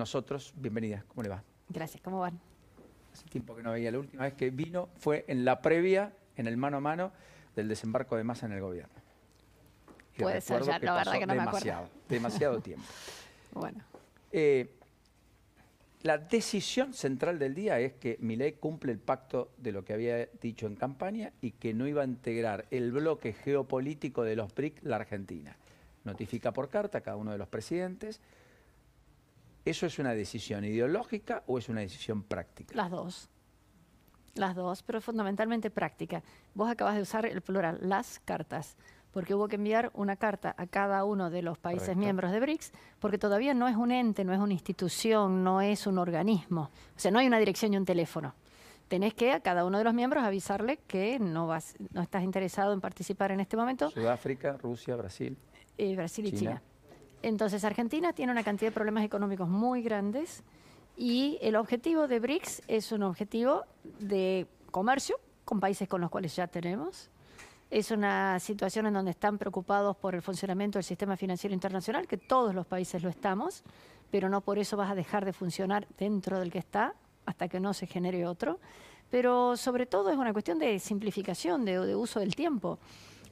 nosotros. Bienvenida, ¿cómo le va? Gracias, ¿cómo van? Hace tiempo que no veía, la última vez que vino fue en la previa, en el mano a mano del desembarco de masa en el gobierno. Y Puede ser, ya, la verdad que no demasiado, me acuerdo. Demasiado tiempo. Bueno. Eh, la decisión central del día es que Milei cumple el pacto de lo que había dicho en campaña y que no iba a integrar el bloque geopolítico de los BRIC la Argentina. Notifica por carta a cada uno de los presidentes. ¿Eso es una decisión ideológica o es una decisión práctica? Las dos. Las dos, pero fundamentalmente práctica. Vos acabas de usar el plural, las cartas porque hubo que enviar una carta a cada uno de los países miembros de BRICS, porque todavía no es un ente, no es una institución, no es un organismo. O sea, no hay una dirección y un teléfono. Tenés que a cada uno de los miembros avisarle que no, vas, no estás interesado en participar en este momento. Sudáfrica, Rusia, Brasil. Eh, Brasil y China. Entonces, Argentina tiene una cantidad de problemas económicos muy grandes y el objetivo de BRICS es un objetivo de comercio con países con los cuales ya tenemos, es una situación en donde están preocupados por el funcionamiento del sistema financiero internacional, que todos los países lo estamos, pero no por eso vas a dejar de funcionar dentro del que está hasta que no se genere otro. Pero sobre todo es una cuestión de simplificación, de, uso del tiempo.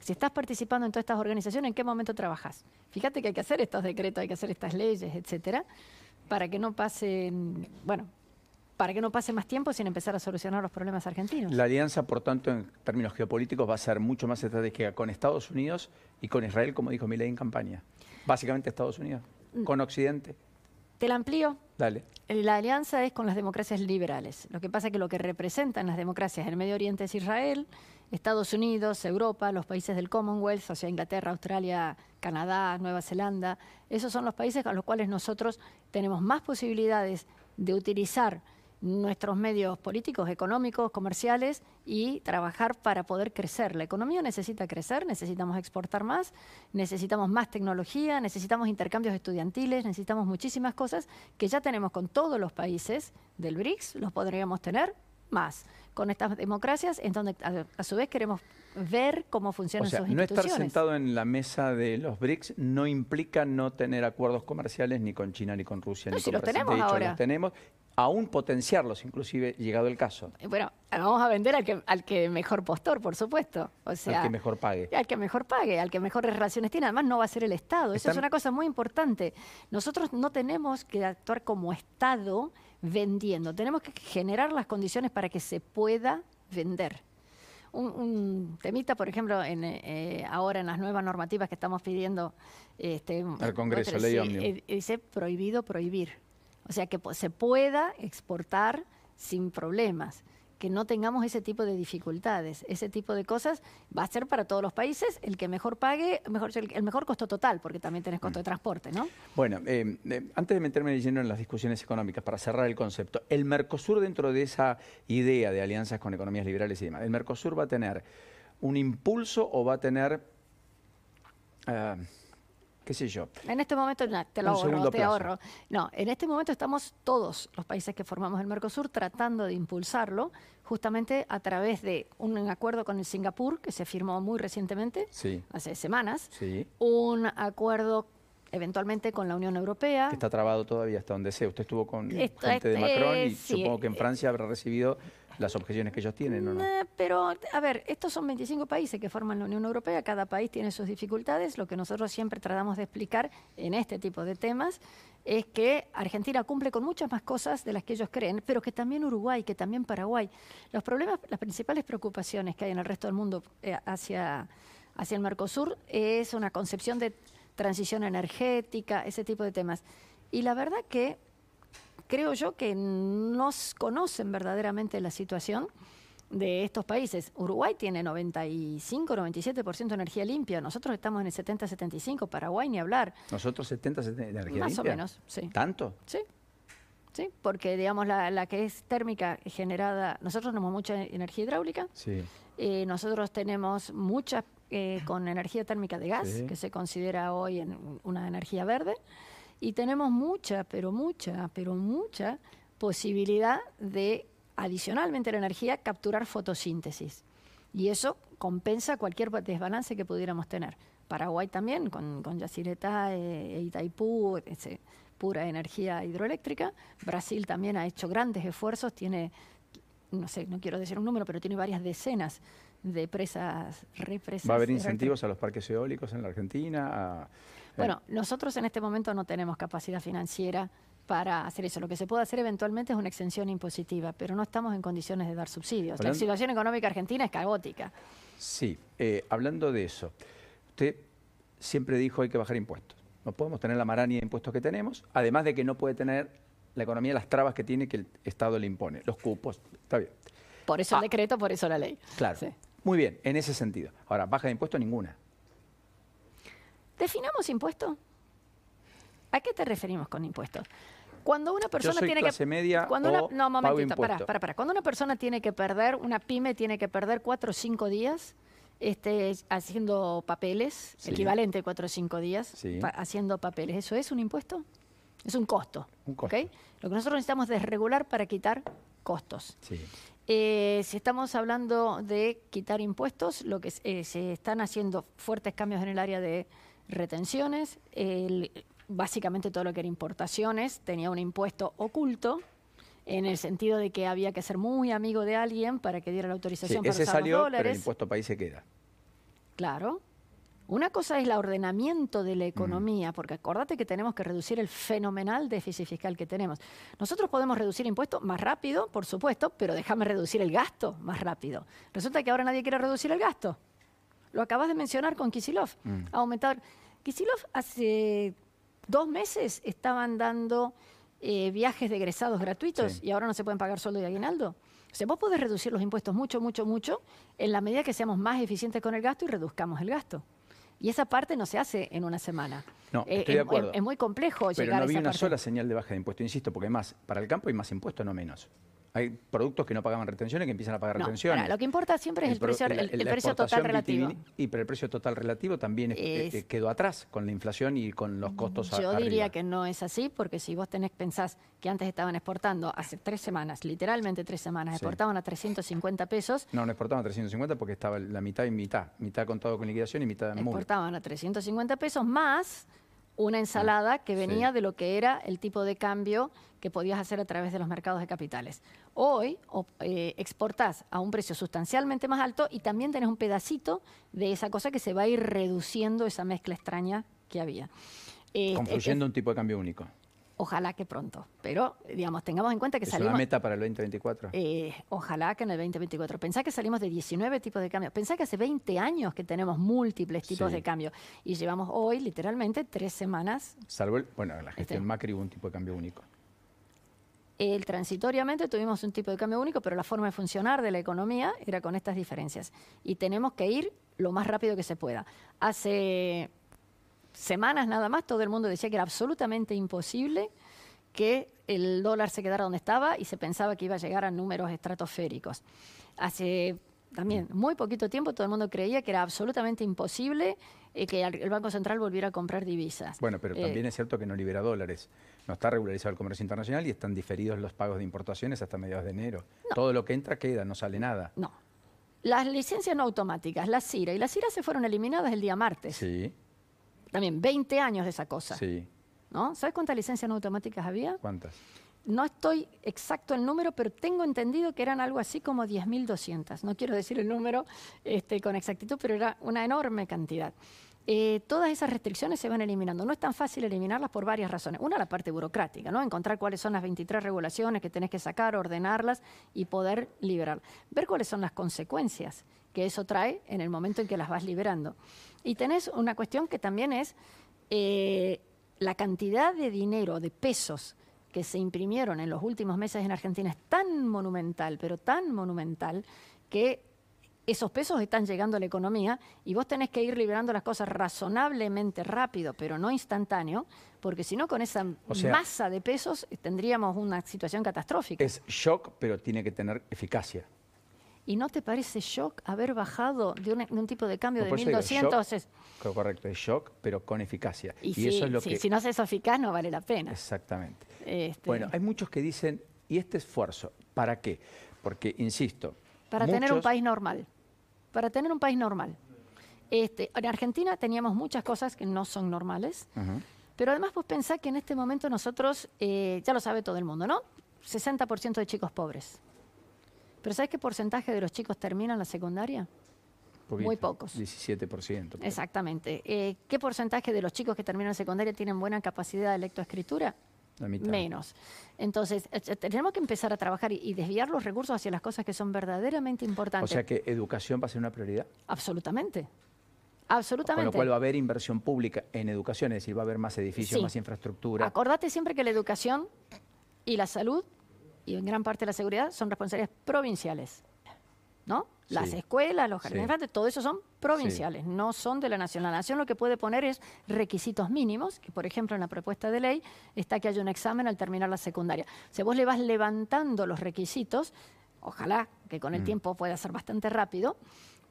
Si estás participando en todas estas organizaciones, ¿en qué momento trabajas? Fíjate que hay que hacer estos decretos, hay que hacer estas leyes, etcétera, para que no pasen, bueno, para que no pase más tiempo sin empezar a solucionar los problemas argentinos. La alianza, por tanto, en términos geopolíticos, va a ser mucho más estratégica con Estados Unidos y con Israel, como dijo Milei en campaña. Básicamente Estados Unidos, mm. con Occidente. Te la amplío. Dale. La alianza es con las democracias liberales. Lo que pasa es que lo que representan las democracias en el Medio Oriente es Israel, Estados Unidos, Europa, los países del Commonwealth, o sea, Inglaterra, Australia, Canadá, Nueva Zelanda. Esos son los países a los cuales nosotros tenemos más posibilidades de utilizar nuestros medios políticos, económicos, comerciales y trabajar para poder crecer. La economía necesita crecer, necesitamos exportar más, necesitamos más tecnología, necesitamos intercambios estudiantiles, necesitamos muchísimas cosas que ya tenemos con todos los países del BRICS, los podríamos tener más con estas democracias, en donde a, su vez queremos ver cómo funcionan o sea, no estar sentado en la mesa de los BRICS no implica no tener acuerdos comerciales ni con China ni con Rusia ni si con los tenemos ahora. los tenemos aún potenciarlos, inclusive llegado el caso. Eh, bueno, vamos a vender al que, al que mejor postor, por supuesto. O sea, al que mejor pague. Al que mejor pague, al que mejores relaciones tiene. Además, no va a ser el Estado. Eso es una cosa muy importante. Nosotros no tenemos que actuar como Estado vendiendo. Tenemos que generar las condiciones para que se pueda vender. Un, temita, por ejemplo, en, eh, ahora en las nuevas normativas que estamos pidiendo este, al Congreso, ley eh, dice prohibido prohibir. O sea, que se pueda exportar sin problemas, que no tengamos ese tipo de dificultades, ese tipo de cosas va a ser para todos los países el que mejor pague, mejor, el, mejor costo total, porque también tenés costo de mm. transporte, ¿no? Bueno, eh, eh, antes de meterme de lleno en las discusiones económicas, para cerrar el concepto, el Mercosur dentro de esa idea de alianzas con economías liberales y demás, ¿el Mercosur va a tener un impulso o va a tener... Ah, qué sé yo. En este momento, te lo ahorro, te ahorro. No, en este momento estamos todos los países que formamos el Mercosur tratando de impulsarlo justamente a través de un acuerdo con el Singapur que se firmó muy recientemente, hace semanas, un acuerdo eventualmente con la Unión Europea. Que está trabado todavía hasta donde sea. Usted estuvo con gente de Macron y supongo que en Francia habrá recibido las objeciones que ellos tienen, ¿o no? pero, a ver, estos son 25 países que forman la Unión Europea, cada país tiene sus dificultades. Lo que nosotros siempre tratamos de explicar en este tipo de temas es que Argentina cumple con muchas más cosas de las que ellos creen, pero que también Uruguay, que también Paraguay. Los problemas, las principales preocupaciones que hay en el resto del mundo eh, hacia, hacia el Mercosur es una concepción de transición energética, ese tipo de temas. Y la verdad que creo yo que no conocen verdaderamente la situación de estos países. Uruguay tiene 95, 97% de energía limpia. Nosotros estamos en el 70, 75. Paraguay ni hablar. ¿Nosotros 70, 70 de energía limpia? Más o menos, sí. ¿Tanto? Sí. Sí, porque digamos la, que es térmica generada, nosotros tenemos mucha energía hidráulica, sí. Eh, nosotros tenemos mucha eh, con energía térmica de gas, que se considera hoy en una energía verde. Y tenemos mucha, pero mucha, pero mucha posibilidad de, adicionalmente a la energía, capturar fotosíntesis. Y eso compensa cualquier desbalance que pudiéramos tener. Paraguay también, con, con Yacyretá e, Itaipú, etc. pura energía hidroeléctrica. Brasil también ha hecho grandes esfuerzos, tiene, no sé, no quiero decir un número, pero tiene varias decenas de presas, represas. ¿Va a haber incentivos a los parques eólicos en la Argentina? Bueno, nosotros en este momento no tenemos capacidad financiera para hacer eso. Lo que se puede hacer eventualmente es una exención impositiva, pero no estamos en condiciones de dar subsidios. La situación económica argentina es caótica. Sí, eh, hablando de eso, usted siempre dijo hay que bajar impuestos. No podemos tener la maraña de impuestos que tenemos, además de que no puede tener la economía las trabas que tiene que el Estado le impone, los cupos, está bien. Por eso el ah. decreto, por eso la ley. Claro. Muy bien, en ese sentido. Ahora, baja de impuestos ninguna. ¿Definamos impuestos? ¿A qué te referimos con impuestos? Cuando una persona tiene que media cuando una, no momentito, para, para, para. Cuando una persona tiene que perder, una pyme tiene que perder cuatro o cinco días este, haciendo papeles, equivalente a cuatro o cinco días, haciendo papeles. ¿Eso es un impuesto? Es un costo. Un costo. Lo que nosotros necesitamos es regular para quitar costos. Eh, si estamos hablando de quitar impuestos, lo que eh, se están haciendo fuertes cambios en el área de retenciones, el, básicamente todo lo que era importaciones, tenía un impuesto oculto, en el sentido de que había que ser muy amigo de alguien para que diera la autorización para ese usar salió, los dólares. Pero el impuesto país se queda. Claro. Una cosa es el ordenamiento de la economía, porque acordate que tenemos que reducir el fenomenal déficit fiscal que tenemos. Nosotros podemos reducir impuestos más rápido, por supuesto, pero déjame reducir el gasto más rápido. Resulta que ahora nadie quiere reducir el gasto. Lo acabas de mencionar con Kisilov. Mm. Aumentar. Kisilov hace dos meses estaban dando eh, viajes de egresados gratuitos y ahora no se pueden pagar sueldo y aguinaldo. O sea, vos podés reducir los impuestos mucho, mucho, mucho en la medida que seamos más eficientes con el gasto y reduzcamos el gasto. Y esa parte no se hace en una semana. No, eh, estoy de acuerdo. Es, muy complejo Pero no había una sola señal de baja de impuestos, insisto, porque más, para el campo hay más impuestos, no menos. Hay productos que no pagaban retenciones que empiezan a pagar retenciones. lo que importa siempre es el, precio, el, precio total relativo. y pero el precio total relativo también eh, eh, quedó atrás con la inflación y con los costos Yo diría que no es así, porque si vos tenés pensás que antes estaban exportando hace tres semanas, literalmente tres semanas, exportaban a 350 pesos. No, no exportaban a 350 porque estaba la mitad y mitad, mitad contado con liquidación y mitad en Exportaban a 350 pesos más una ensalada que venía de lo que era el tipo de cambio que podías hacer a través de los mercados de capitales. Hoy eh, exportás a un precio sustancialmente más alto y también tenés un pedacito de esa cosa que se va a ir reduciendo esa mezcla extraña que había. Eh, Confluyendo un tipo de cambio único. Ojalá que pronto. Pero, digamos, tengamos en cuenta que ¿Es salimos... una meta para el 2024? Eh, ojalá que en el 2024. Pensá que salimos de 19 tipos de cambio. Pensá que hace 20 años que tenemos múltiples tipos de cambio. Y llevamos hoy, literalmente, tres semanas... Salvo, el, bueno, la gestión este Macri hubo un tipo de cambio único. El, transitoriamente tuvimos un tipo de cambio único, pero la forma de funcionar de la economía era con estas diferencias. Y tenemos que ir lo más rápido que se pueda. Hace semanas nada más, todo el mundo decía que era absolutamente imposible que el dólar se quedara donde estaba y se pensaba que iba a llegar a números estratosféricos. Hace también muy poquito tiempo todo el mundo creía que era absolutamente imposible eh, que el Banco Central volviera a comprar divisas. Bueno, pero también eh, es cierto que no libera dólares. No está regularizado el comercio internacional y están diferidos los pagos de importaciones hasta mediados de enero. Todo lo que entra queda, no sale nada. No. Las licencias no automáticas, las CIRA, y las CIRA se fueron eliminadas el día martes. Sí también 20 años de esa cosa. Sí. ¿No? ¿Sabes cuántas licencias no automáticas había? ¿Cuántas? No estoy exacto el número, pero tengo entendido que eran algo así como 10.200. No quiero decir el número este, con exactitud, pero era una enorme cantidad. Eh, todas esas restricciones se van eliminando. No es tan fácil eliminarlas por varias razones. Una, la parte burocrática, ¿no? Encontrar cuáles son las 23 regulaciones que tenés que sacar, ordenarlas y poder liberar. Ver cuáles son las consecuencias que eso trae en el momento en que las vas liberando. Y tenés una cuestión que también es eh, la cantidad de dinero, de pesos que se imprimieron en los últimos meses en Argentina es tan monumental, pero tan monumental, que esos pesos están llegando a la economía y vos tenés que ir liberando las cosas razonablemente rápido, pero no instantáneo, porque si no, con esa masa de pesos tendríamos una situación catastrófica. Es shock, pero tiene que tener eficacia. ¿Y no te parece shock haber bajado de un, tipo de cambio de 1.200? correcto, es shock, pero con eficacia. Y, si, eso es lo que... si no haces eficaz, no vale la pena. Exactamente. Este bueno, hay muchos que dicen, ¿y este esfuerzo? ¿Para qué? Porque, insisto... Para tener un país normal. Para tener un país normal. Este, en Argentina teníamos muchas cosas que no son normales. Pero además vos pensás que en este momento nosotros, eh, ya lo sabe todo el mundo, ¿no? 60% de chicos pobres. Pero ¿sabes qué porcentaje de los chicos terminan la secundaria? Muy pocos. 17%. Exactamente. Eh, ¿Qué porcentaje de los chicos que terminan la secundaria tienen buena capacidad de lectoescritura? La mitad. Menos. Entonces, eh, eh, tenemos que empezar a trabajar y, y desviar los recursos hacia las cosas que son verdaderamente O importantes. sea que educación va a ser una prioridad. Absolutamente. Con Absolutamente. lo cual va a haber inversión pública en educación, es decir, va a haber más edificios, Sí. más infraestructura. Acordate siempre que la educación y la salud y en gran parte la seguridad son responsabilidades provinciales. ¿No? Las escuelas, los jardines Sí. infantes, todo eso son provinciales, no son de la nación. La nación lo que puede poner es requisitos mínimos, que por ejemplo en la propuesta de ley está que haya un examen al terminar la secundaria. O sea, vos le vas levantando los requisitos, ojalá que con el Mm. tiempo pueda ser bastante rápido,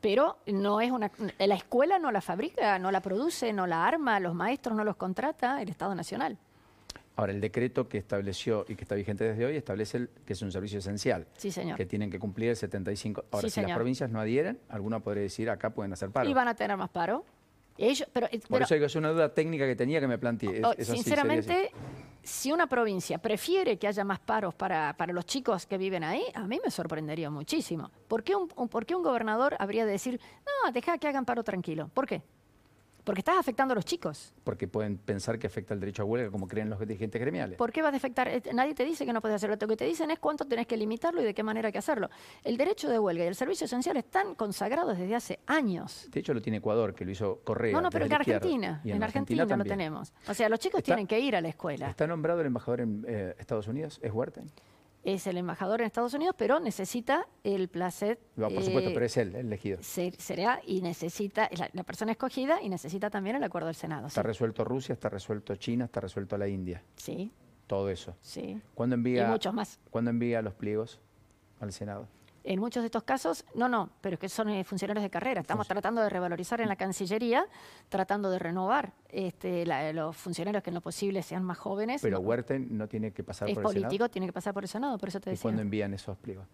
pero no es una la escuela no la fabrica, no la produce, no la arma, los maestros no los contrata el Estado Nacional. Ahora, el decreto que estableció y que está vigente desde hoy establece el- que es un servicio esencial. Sí, señor. Que tienen que cumplir el 75. Ahora, Sí, si las provincias no adhieren, alguna podría decir acá pueden hacer paro. Y van a tener más paro. Ellos, pero, Por pero- eso digo, es una duda técnica que tenía que me planteé. Oh, sinceramente, si una provincia prefiere que haya más paros para, para los chicos que viven ahí, a mí me sorprendería muchísimo. ¿Por qué un, un- por qué un gobernador habría de decir, no, deja que hagan paro tranquilo? ¿Por qué? Porque estás afectando a los chicos. Porque pueden pensar que afecta el derecho a huelga, como creen los dirigentes gremiales. ¿Por qué vas a afectar? Eh, Nadie te dice que no puedes hacerlo. Lo que te dicen es cuánto tenés que limitarlo y de qué manera hay que hacerlo. El derecho de huelga y el servicio esencial están consagrados desde hace años. De hecho, lo tiene Ecuador, que lo hizo Correa. No, no, pero en. Argentina, Y en, Argentina, lo también. tenemos. O sea, los chicos Está- tienen que ir a la escuela. ¿Está nombrado el embajador en eh, Estados Unidos? ¿Es Huerten? Es el embajador en Estados Unidos, pero necesita el placer. No, por supuesto, eh, pero es él, el elegido. ser- será y necesita, la, la persona escogida y necesita también el acuerdo del Senado. Está Sí, resuelto Rusia, está resuelto China, está resuelto la India. sí, Todo eso. sí. ¿Cuándo envía, Y muchos más. ¿cuándo envía los pliegos al Senado? En muchos de estos casos, no, no, pero es que son eh, funcionarios de carrera. Estamos tratando de revalorizar en la Cancillería, tratando de renovar este, la- los funcionarios que en lo posible sean más jóvenes. Pero Huerten no tiene que pasar es por el político, Senado. tiene que pasar por el Senado, por eso te ¿Y decía. cuándo envían esos pliegos?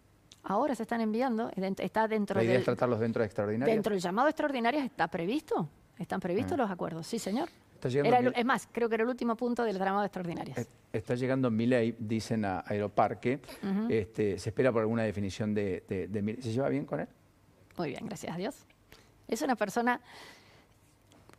Ahora se están enviando, eh, está dentro La idea del, es tratarlos dentro de extraordinarias. dentro del llamado extraordinario, está previsto. Están previstos Ah. los acuerdos, sí, señor. Está llegando, Era el- mi- es más, creo que era el último punto del llamado extraordinario. eh, está llegando Milei, dicen a Aeroparque. Este, se espera por alguna definición de, de, de Milei. ¿Se lleva bien con él? Muy bien, gracias a Dios. Es una persona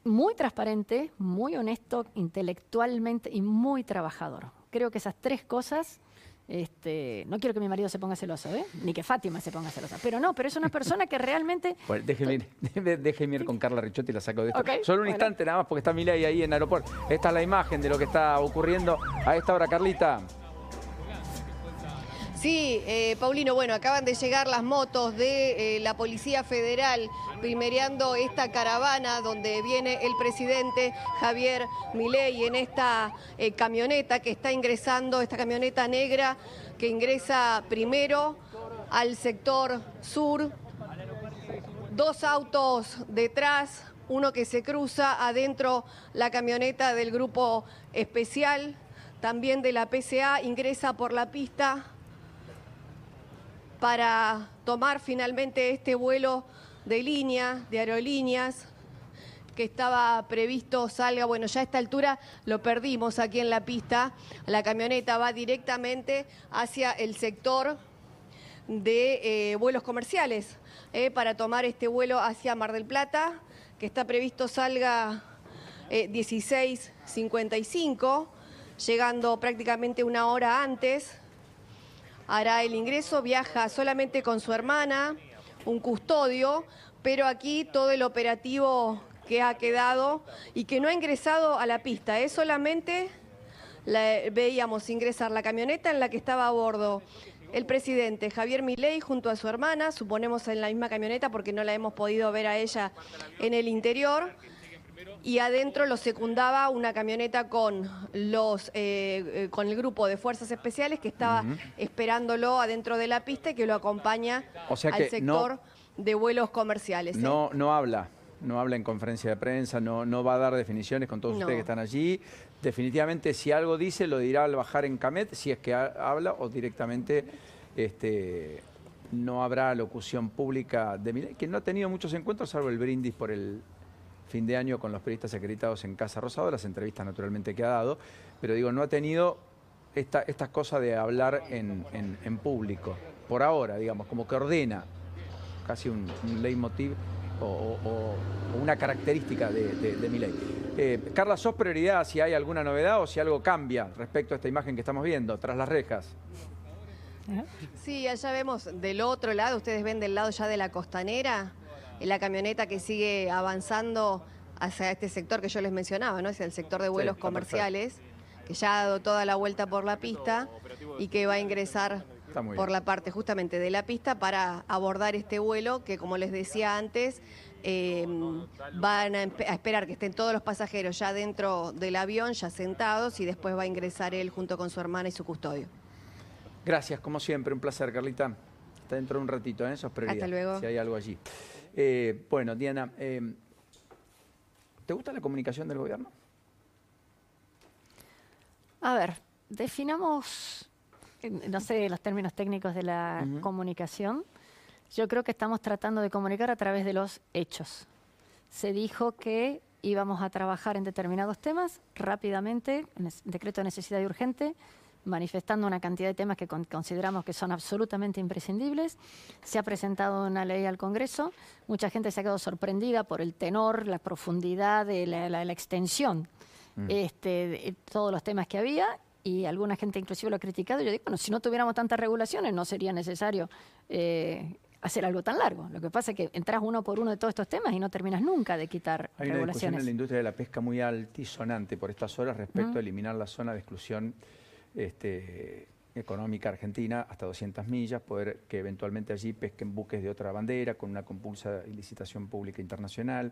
muy transparente, muy honesto intelectualmente y muy trabajador. Creo que esas tres cosas, este, no quiero que mi marido se ponga celoso, ¿eh? ni que Fátima se ponga celosa, pero no, pero es una persona que realmente... Bueno, déjeme ir, déjeme ir con Carla Richotti y la saco de esto. Solo un bueno. instante nada más porque está Milei ahí en el aeropuerto. Esta es la imagen de lo que está ocurriendo a esta hora, Carlita. Sí, eh, Paulino, bueno, acaban de llegar las motos de eh, la Policía Federal primereando esta caravana donde viene el presidente Javier Milei en esta eh, camioneta que está ingresando, esta camioneta negra que ingresa primero al sector sur. Dos autos detrás, uno que se cruza adentro la camioneta del grupo especial, también de la PCA, ingresa por la pista para tomar finalmente este vuelo de línea, de aerolíneas, que estaba previsto salga, bueno, ya a esta altura lo perdimos aquí en la pista, la camioneta va directamente hacia el sector de eh, vuelos comerciales eh, para tomar este vuelo hacia Mar del Plata, que está previsto salga eh, 16.55, llegando prácticamente una hora antes hará el ingreso, viaja solamente con su hermana, un custodio, pero aquí todo el operativo que ha quedado y que no ha ingresado a la pista, es solamente la- veíamos ingresar la camioneta en la que estaba a bordo el presidente Javier Milei junto a su hermana, suponemos en la misma camioneta porque no la hemos podido ver a ella en el interior y adentro lo secundaba una camioneta con los eh, eh, con el grupo de fuerzas especiales que estaba esperándolo adentro de la pista y que lo acompaña O sea al no- sector de vuelos comerciales. ¿eh? No, no habla, no habla en conferencia de prensa, no, no va a dar definiciones con todos No. ustedes que están allí. Definitivamente, si algo dice, lo dirá al bajar en Camet, si es que ha- habla, o directamente este, no habrá locución pública de Milei, que no ha tenido muchos encuentros, salvo el brindis por el, fin de año con los periodistas acreditados en Casa Rosado, las entrevistas naturalmente que ha dado, pero digo, no ha tenido esta, estas cosas de hablar en, público, por ahora, digamos, como que ordena, casi un, leitmotiv o, una característica de, mi ley. Eh, Carla, ¿sos prioridad si hay alguna novedad o si algo cambia respecto a esta imagen que estamos viendo, tras las rejas? Sí, allá vemos del otro lado, ustedes ven del lado ya de la costanera, la camioneta que sigue avanzando hacia este sector que yo les mencionaba, ¿no? Es el sector de vuelos comerciales, que ya ha dado toda la vuelta por la pista y que va a ingresar por la parte justamente de la pista para abordar este vuelo que, como les decía antes, em, van a, esperar que estén todos los pasajeros ya dentro del avión, ya sentados, y después va a ingresar él junto con su hermana y su custodio. Gracias, como siempre, un placer, Carlita. Está dentro de un ratito, ¿eh? Eso es. Hasta luego. Si hay algo allí. Eh, bueno, Diana, eh, ¿te gusta la comunicación del gobierno? A ver, definamos, no sé los términos técnicos de la comunicación. Yo creo que estamos tratando de comunicar a través de los hechos. Se dijo que íbamos a trabajar en determinados temas rápidamente, en decreto de necesidad y urgente, manifestando una cantidad de temas que consideramos que son absolutamente imprescindibles. Se ha presentado una ley al Congreso. Mucha gente se ha quedado sorprendida por el tenor, la profundidad, de la, extensión mm. este, de todos los temas que había. Y alguna gente inclusive lo ha criticado. Yo digo, bueno, si no tuviéramos tantas regulaciones no sería necesario eh, hacer algo tan largo. Lo que pasa es que entras uno por uno de todos estos temas y no terminas nunca de quitar Hay regulaciones. una discusión en la industria de la pesca muy altisonante por estas horas respecto a eliminar la zona de exclusión este, económica argentina hasta 200 millas, poder que eventualmente allí pesquen buques de otra bandera con una compulsa licitación pública internacional.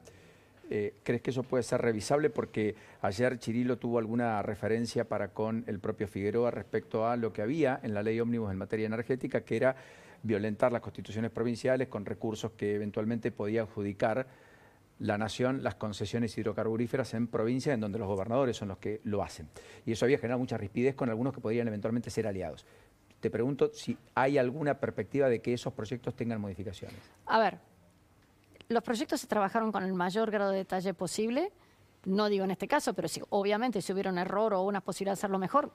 Eh, ¿Crees que eso puede ser revisable? Porque ayer Chirilo tuvo alguna referencia para con el propio Figueroa respecto a lo que había en la ley ómnibus en materia energética, que era violentar las constituciones provinciales con recursos que eventualmente podía adjudicar la nación las concesiones hidrocarburíferas en provincias en donde los gobernadores son los que lo hacen. Y eso había generado mucha rispidez con algunos que podrían eventualmente ser aliados. Te pregunto si hay alguna perspectiva de que esos proyectos tengan modificaciones. A ver, los proyectos se trabajaron con el mayor grado de detalle posible. No digo en este caso, pero si obviamente si hubiera un error o una posibilidad de hacerlo mejor,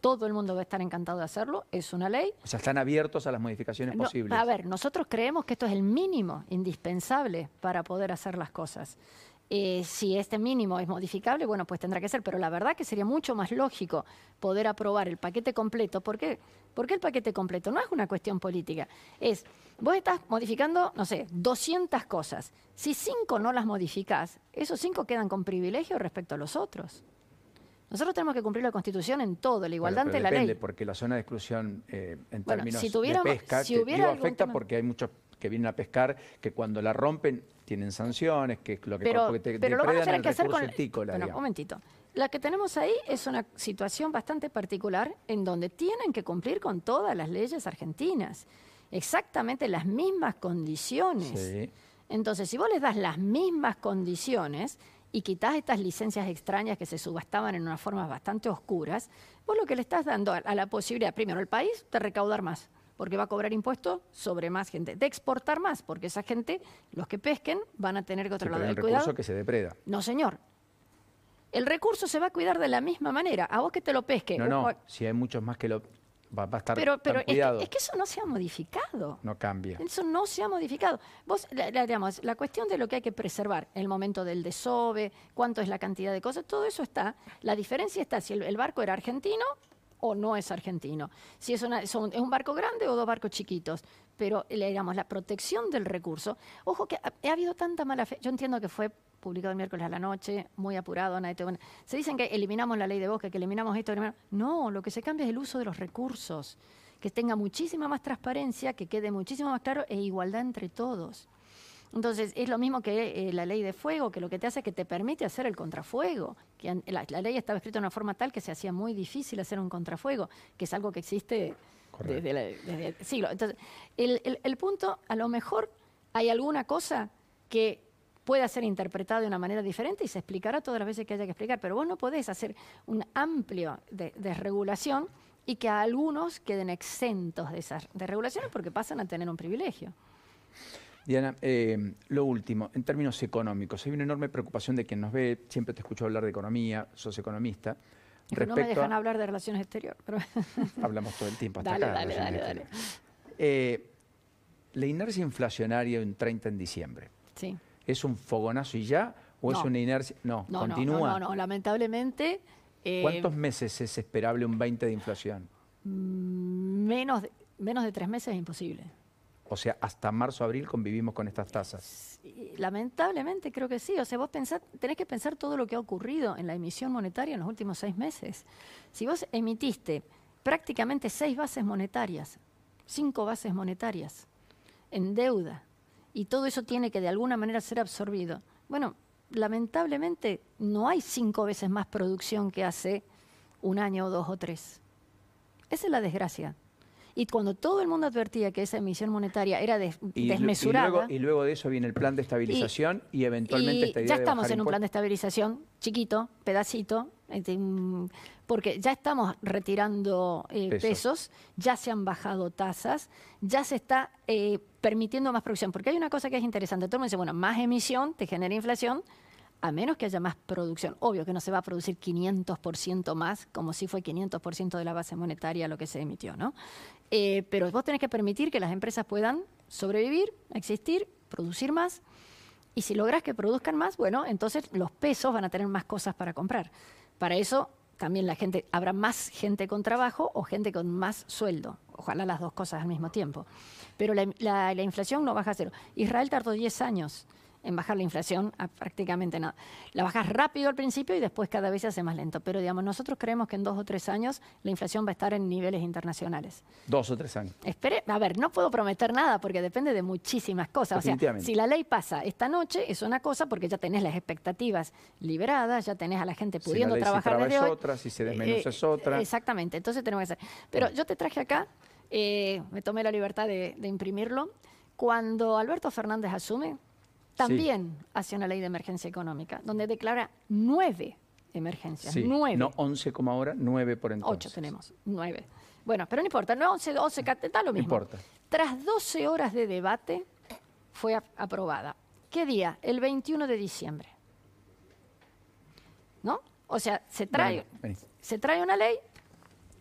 todo el mundo va a estar encantado de hacerlo, es una ley. O sea, están abiertos a las modificaciones posibles. A ver, nosotros creemos que esto es el mínimo indispensable para poder hacer las cosas. Eh, si este mínimo es modificable, bueno, pues tendrá que ser, pero la verdad que sería mucho más lógico poder aprobar el paquete completo. ¿Por qué? Porque el paquete completo no es una cuestión política, es, vos estás modificando, no sé, 200 cosas. Si cinco no las modificás, esos cinco quedan con privilegio respecto a los otros. Nosotros tenemos que cumplir la Constitución en todo, la igualdad ante la ley. porque la zona de exclusión eh, en términos de pesca si hubiera afecta porque hay muchos que vienen a pescar que cuando la rompen tienen sanciones, que es lo que, pero, te, pero lo van a tener que hacer con bueno, un momentito. La que tenemos ahí es una situación bastante particular en donde tienen que cumplir con todas las leyes argentinas, exactamente las mismas condiciones. Entonces, si vos les das las mismas condiciones, y quitas estas licencias extrañas que se subastaban en unas formas bastante oscuras, vos lo que le estás dando a, la posibilidad, primero, al país de recaudar más, porque va a cobrar impuestos sobre más gente, de exportar más, porque esa gente, los que pesquen, van a tener que otro lado del cuidado. recurso que se depreda. No, señor. El recurso se va a cuidar de la misma manera. A vos que te lo pesque. No, no, si hay muchos más que lo va, a estar pero, pero es, que, eso no se ha modificado. No cambia. Eso no se ha modificado. Vos, la, digamos, la cuestión de lo que hay que preservar, el momento del desove, cuánto es la cantidad de cosas, todo eso está. La diferencia está si el, barco era argentino o no es argentino. Si es, una, es, un, barco grande o dos barcos chiquitos. Pero, digamos, la protección del recurso. Ojo que ha, ha habido tanta mala fe. Yo entiendo que fue publicado el miércoles a la noche, muy apurado, Se dicen que eliminamos la ley de bosque, que eliminamos esto, no, lo que se cambia es el uso de los recursos, que tenga muchísima más transparencia, que quede muchísimo más claro e igualdad entre todos. Entonces, es lo mismo que eh, la ley de fuego, que lo que te hace es que te permite hacer el contrafuego. Que la, ley estaba escrita de una forma tal que se hacía muy difícil hacer un contrafuego, que es algo que existe desde, el siglo. Entonces, el, el punto, a lo mejor hay alguna cosa que pueda ser interpretado de una manera diferente y se explicará todas las veces que haya que explicar, pero vos no podés hacer un amplio desregulación y que a algunos queden exentos de esas desregulaciones porque pasan a tener un privilegio. Diana, eh, lo último, en términos económicos, hay una enorme preocupación de quien nos ve, siempre te escucho hablar de economía, sos economista. No me dejan hablar de relaciones exteriores. Pero... Hablamos todo el tiempo hasta dale, acá. Dale, dale, dale. Eh, la inercia inflacionaria en 30 en diciembre. Sí. ¿Es un fogonazo y ya? ¿O es una inercia? No, no continúa. No, no, no, lamentablemente. Eh, ¿Cuántos meses es esperable un 20 de inflación? Mm, menos de, menos de tres meses es imposible. O sea, hasta marzo, abril convivimos con estas tasas. lamentablemente creo que sí. O sea, vos pensás, tenés que pensar todo lo que ha ocurrido en la emisión monetaria en los últimos seis meses. Si vos emitiste prácticamente seis bases monetarias, cinco bases monetarias en deuda, y todo eso tiene que de alguna manera ser absorbido, bueno, lamentablemente no hay cinco veces más producción que hace un año o dos o tres. Esa es la desgracia. Y cuando todo el mundo advertía que esa emisión monetaria era desmesurada. Y luego, de eso viene el plan de estabilización y, eventualmente esta Ya estamos en un plan de estabilización chiquito, pedacito, este, porque ya estamos retirando eh, pesos. ya se han bajado tasas, ya se está eh, permitiendo más producción. Porque hay una cosa que es interesante. Todo el mundo dice, bueno, más emisión te genera inflación, a menos que haya más producción. Obvio que no se va a producir 500% más, como si fue 500% de la base monetaria lo que se emitió, ¿no? Eh, pero vos tenés que permitir que las empresas puedan sobrevivir, existir, producir más. Y si logras que produzcan más, bueno, entonces los pesos van a tener más cosas para comprar. Para eso también la gente, habrá más gente con trabajo o gente con más sueldo. Ojalá las dos cosas al mismo tiempo. Pero la, la inflación no baja a cero. Israel tardó 10 años en bajar la inflación a prácticamente nada. La bajas rápido al principio y después cada vez se hace más lento. Pero digamos, nosotros creemos que en dos o tres años la inflación va a estar en niveles internacionales. Dos o tres años. Espere, a ver, no puedo prometer nada porque depende de muchísimas cosas. O sea, si la ley pasa esta noche es una cosa porque ya tenés las expectativas liberadas, ya tenés a la gente pudiendo si la trabajar es otra, si se desmenuza es otra. Exactamente, entonces tenemos que hacer. Pero yo te traje acá, eh, me tomé la libertad de imprimirlo. Cuando Alberto Fernández asume, también hace una ley de emergencia económica, donde declara nueve emergencias. Nueve. No once como ahora, nueve por entonces. Ocho tenemos, nueve. Bueno, pero no importa, no once, once, da lo mismo. No importa. Tras doce horas de debate, fue aprobada. ¿Qué día? El 21 de diciembre. ¿No? O sea, se trae, se trae una ley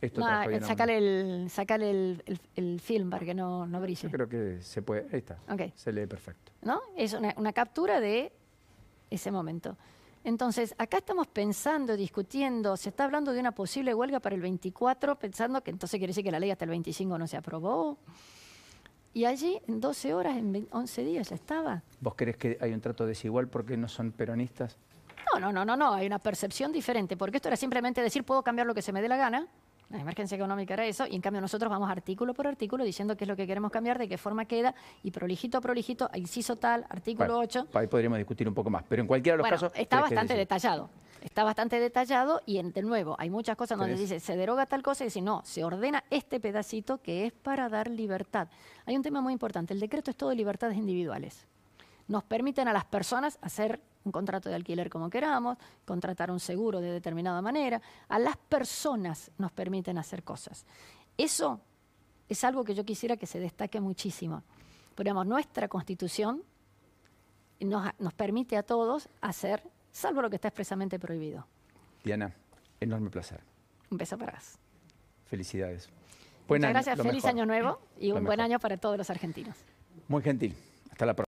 esto sacale, el, el, el, film para que no, no brille. Yo creo que se puede. Ahí está. Se lee perfecto. ¿No? Es una, una captura de ese momento. Entonces, acá estamos pensando, discutiendo, se está hablando de una posible huelga para el 24, pensando que entonces quiere decir que la ley hasta el 25 no se aprobó. Y allí, en 12 horas, en 11 días ya estaba. ¿Vos crees que hay un trato desigual porque no son peronistas? No, no, no, no, no, hay una percepción diferente, porque esto era simplemente decir, puedo cambiar lo que se me dé la gana, la emergencia económica era eso, y en cambio nosotros vamos artículo por artículo diciendo qué es lo que queremos cambiar, de qué forma queda, y prolijito a prolijito, inciso tal, artículo 8. Ahí podríamos discutir un poco más, pero en cualquiera de los casos... Está bastante detallado. Está bastante detallado y de nuevo, hay muchas cosas donde dice se deroga tal cosa y dice no, se ordena este pedacito que es para dar libertad. Hay un tema muy importante, el decreto es todo de libertades individuales nos permiten a las personas hacer un contrato de alquiler como queramos, contratar un seguro de determinada manera. A las personas nos permiten hacer cosas. Eso es algo que yo quisiera que se destaque muchísimo. Pero nuestra constitución nos, nos permite a todos hacer, salvo lo que está expresamente prohibido. Diana, enorme placer. Un beso para vos. Felicidades. Muchas gracias, feliz año nuevo y un buen año para todos los argentinos. Muy gentil. Hasta la próxima.